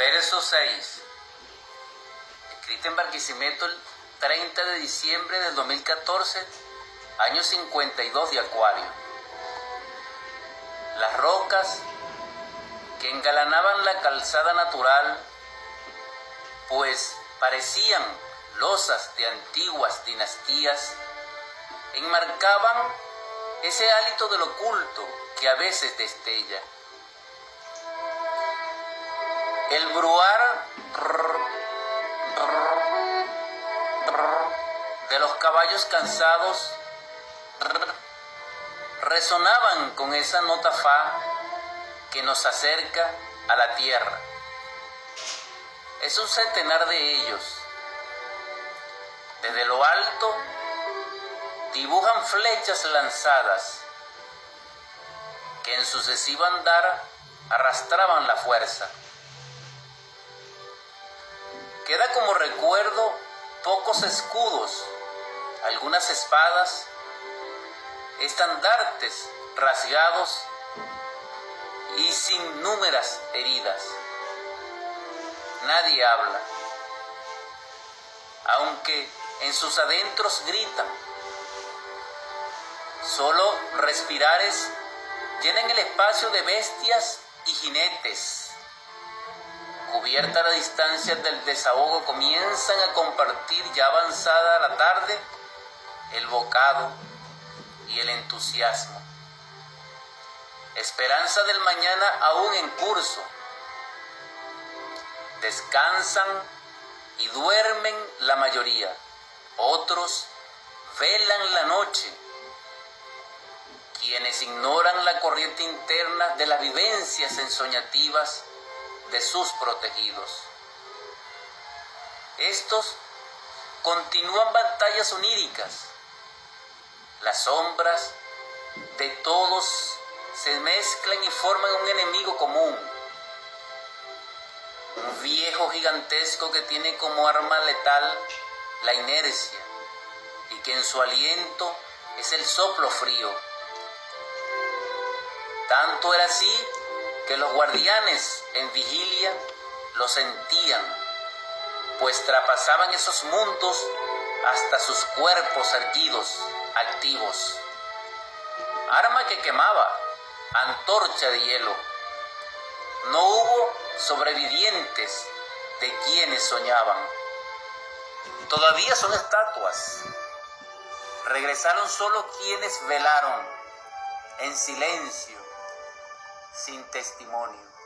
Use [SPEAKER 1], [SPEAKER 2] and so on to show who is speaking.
[SPEAKER 1] Verso 6. Escrita en Barquisimeto el 30 de diciembre del 2014, año 52 de Acuario. Las rocas que engalanaban la calzada natural, pues parecían losas de antiguas dinastías, enmarcaban ese hálito del oculto que a veces destella. El bruar de los caballos cansados resonaban con esa nota fa que nos acerca a la tierra. Es un centenar de ellos. Desde lo alto dibujan flechas lanzadas que en sucesivo andar arrastraban la fuerza. Queda como recuerdo pocos escudos, algunas espadas, estandartes rasgados y sin númeras heridas. Nadie habla, aunque en sus adentros gritan. Solo respirares llenan el espacio de bestias y jinetes. Cubierta la distancia del desahogo, comienzan a compartir ya avanzada la tarde el bocado y el entusiasmo. Esperanza del mañana aún en curso. Descansan y duermen la mayoría. Otros velan la noche. Quienes ignoran la corriente interna de las vivencias ensoñativas de sus protegidos. Estos continúan batallas oníricas. Las sombras de todos se mezclan y forman un enemigo común. Un viejo gigantesco que tiene como arma letal la inercia y que en su aliento es el soplo frío. Tanto era así que los guardianes en vigilia lo sentían, pues trapasaban esos mundos hasta sus cuerpos erguidos, activos. Arma que quemaba, antorcha de hielo. No hubo sobrevivientes de quienes soñaban. Todavía son estatuas. Regresaron solo quienes velaron en silencio, sin testimonio.